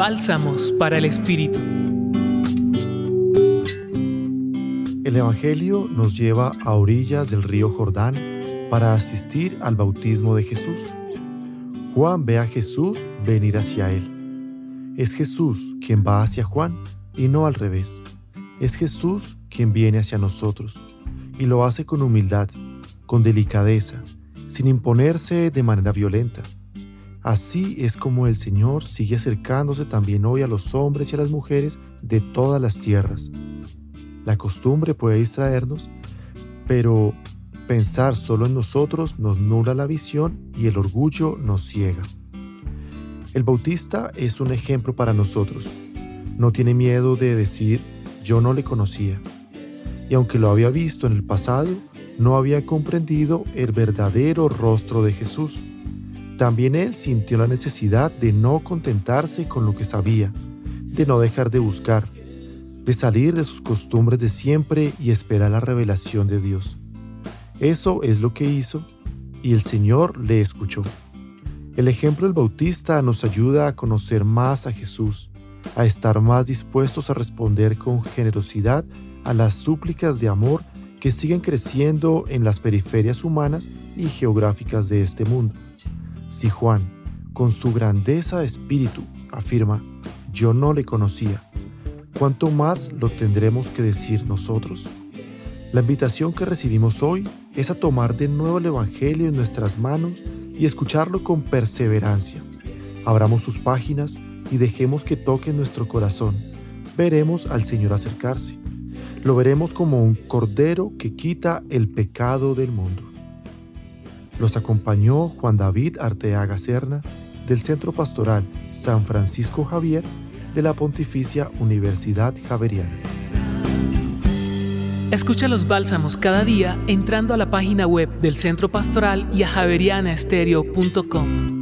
Bálsamos para el Espíritu. El Evangelio nos lleva a orillas del río Jordán para asistir al bautismo de Jesús. Juan ve a Jesús venir hacia él. Es Jesús quien va hacia Juan y no al revés. Es Jesús quien viene hacia nosotros y lo hace con humildad, con delicadeza, sin imponerse de manera violenta. Así es como el Señor sigue acercándose también hoy a los hombres y a las mujeres de todas las tierras. La costumbre puede distraernos, pero pensar solo en nosotros nos nula la visión y el orgullo nos ciega. El Bautista es un ejemplo para nosotros. No tiene miedo de decir yo no le conocía. Y aunque lo había visto en el pasado, no había comprendido el verdadero rostro de Jesús. También él sintió la necesidad de no contentarse con lo que sabía, de no dejar de buscar, de salir de sus costumbres de siempre y esperar la revelación de Dios. Eso es lo que hizo y el Señor le escuchó. El ejemplo del Bautista nos ayuda a conocer más a Jesús, a estar más dispuestos a responder con generosidad a las súplicas de amor que siguen creciendo en las periferias humanas y geográficas de este mundo. Si Juan, con su grandeza de espíritu, afirma, yo no le conocía, ¿cuánto más lo tendremos que decir nosotros? La invitación que recibimos hoy es a tomar de nuevo el Evangelio en nuestras manos y escucharlo con perseverancia. Abramos sus páginas y dejemos que toque nuestro corazón. Veremos al Señor acercarse. Lo veremos como un cordero que quita el pecado del mundo. Los acompañó Juan David Arteaga Serna del Centro Pastoral San Francisco Javier de la Pontificia Universidad Javeriana. Escucha los bálsamos cada día entrando a la página web del Centro Pastoral y a javerianaestereo.com.